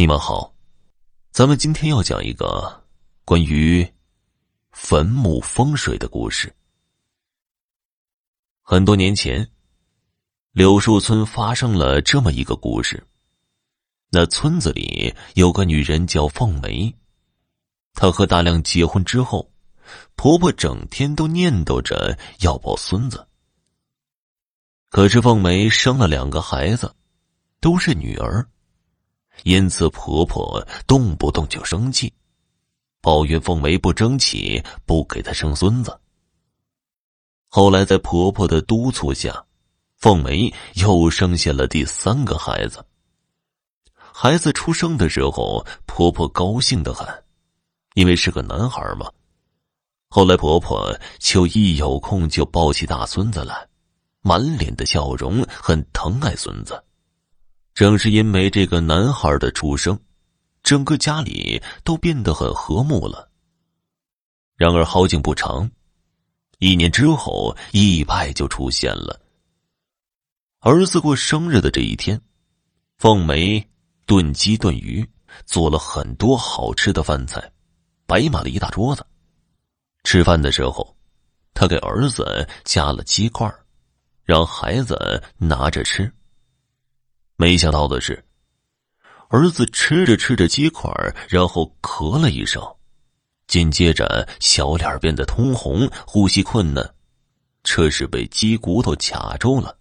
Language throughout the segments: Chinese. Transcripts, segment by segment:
你们好，咱们今天要讲一个关于坟墓风水的故事。很多年前，柳树村发生了这么一个故事。那村子里有个女人叫凤梅，她和大亮结婚之后，婆婆整天都念叨着要抱孙子。可是凤梅生了两个孩子，都是女儿。因此，婆婆动不动就生气，抱怨凤梅不争气，不给她生孙子。后来，在婆婆的督促下，凤梅又生下了第三个孩子。孩子出生的时候，婆婆高兴的很，因为是个男孩嘛。后来，婆婆就一有空就抱起大孙子来，满脸的笑容，很疼爱孙子。正是因为这个男孩的出生，整个家里都变得很和睦了。然而好景不长，一年之后意外就出现了。儿子过生日的这一天，凤梅炖鸡炖鱼，做了很多好吃的饭菜，摆满了一大桌子。吃饭的时候，他给儿子夹了鸡块，让孩子拿着吃。没想到的是，儿子吃着吃着鸡块，然后咳了一声，紧接着小脸变得通红，呼吸困难，这是被鸡骨头卡住了。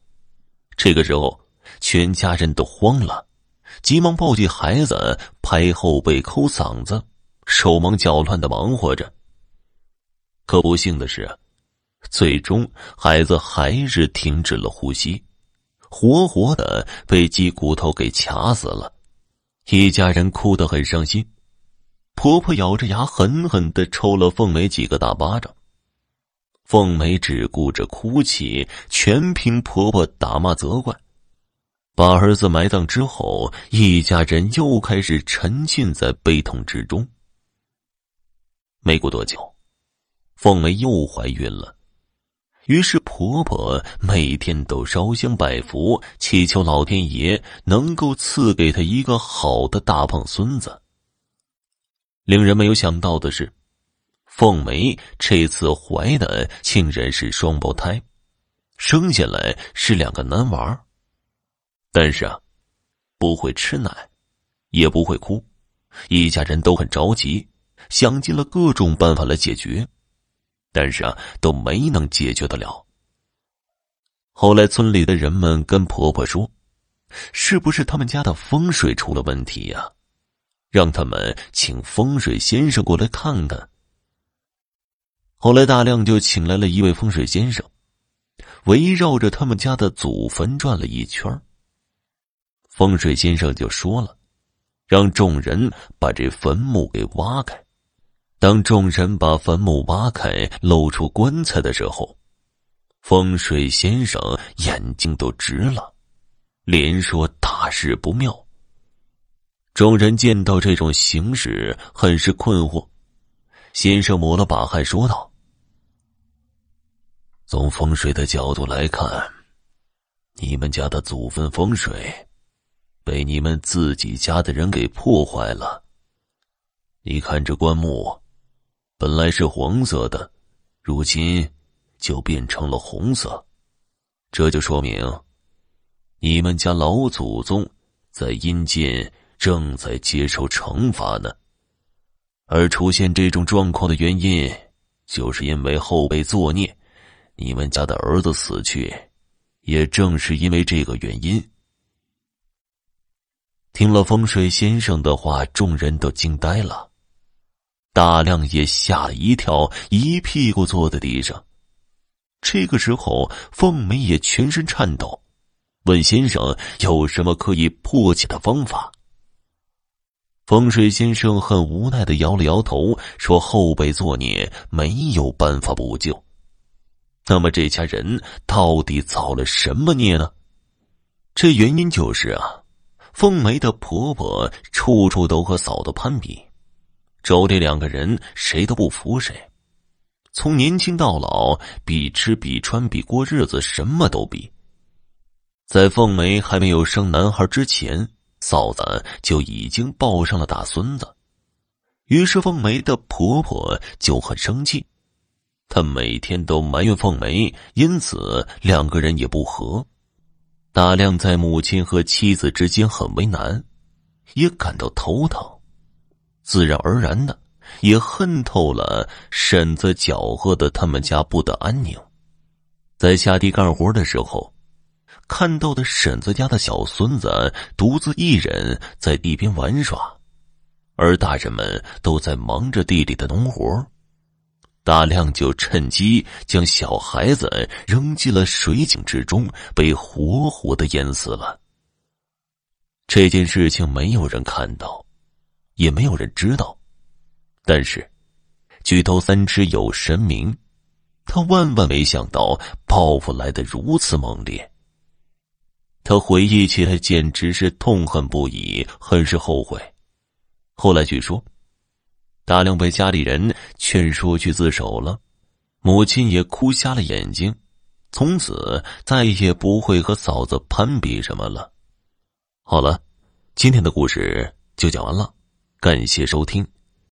这个时候，全家人都慌了，急忙抱起孩子，拍后背、抠嗓子，手忙脚乱的忙活着。可不幸的是，最终孩子还是停止了呼吸。活活的被鸡骨头给卡死了，一家人哭得很伤心。婆婆咬着牙，狠狠的抽了凤梅几个大巴掌。凤梅只顾着哭泣，全凭婆婆打骂责怪。把儿子埋葬之后，一家人又开始沉浸在悲痛之中。没过多久，凤梅又怀孕了。于是，婆婆每天都烧香拜佛，祈求老天爷能够赐给她一个好的大胖孙子。令人没有想到的是，凤梅这次怀的竟然是双胞胎，生下来是两个男娃但是啊，不会吃奶，也不会哭，一家人都很着急，想尽了各种办法来解决。但是啊，都没能解决得了。后来村里的人们跟婆婆说：“是不是他们家的风水出了问题呀？让他们请风水先生过来看看。”后来大亮就请来了一位风水先生，围绕着他们家的祖坟转了一圈。风水先生就说了：“让众人把这坟墓给挖开。”当众人把坟墓挖开，露出棺材的时候，风水先生眼睛都直了，连说大事不妙。众人见到这种形势，很是困惑。先生抹了把汗，说道：“从风水的角度来看，你们家的祖坟风水被你们自己家的人给破坏了。你看这棺木。”本来是黄色的，如今就变成了红色，这就说明你们家老祖宗在阴间正在接受惩罚呢。而出现这种状况的原因，就是因为后辈作孽，你们家的儿子死去，也正是因为这个原因。听了风水先生的话，众人都惊呆了。大亮也吓了一跳，一屁股坐在地上。这个时候，凤梅也全身颤抖，问先生有什么可以破解的方法。风水先生很无奈的摇了摇头，说：“后辈作孽，没有办法补救。那么这家人到底造了什么孽呢？这原因就是啊，凤梅的婆婆处处都和嫂子攀比。”妯娌两个人谁都不服谁，从年轻到老，比吃比穿比过日子，什么都比。在凤梅还没有生男孩之前，嫂子就已经抱上了大孙子。于是凤梅的婆婆就很生气，她每天都埋怨凤梅，因此两个人也不和。大亮在母亲和妻子之间很为难，也感到头疼，自然而然的也恨透了婶子搅和的他们家不得安宁。在下地干活的时候，看到的婶子家的小孙子独自一人在地边玩耍。而大人们都在忙着地里的农活，大亮就趁机将小孩子扔进了水井之中，被活活的淹死了。这件事情没有人看到，也没有人知道，但是举头三尺有神明，他万万没想到报复来的如此猛烈。他回忆起来，简直是痛恨不已，很是后悔。后来据说，大亮被家里人劝说去自首了，母亲也哭瞎了眼睛，从此再也不会和嫂子攀比什么了。好了，今天的故事就讲完了，感谢收听。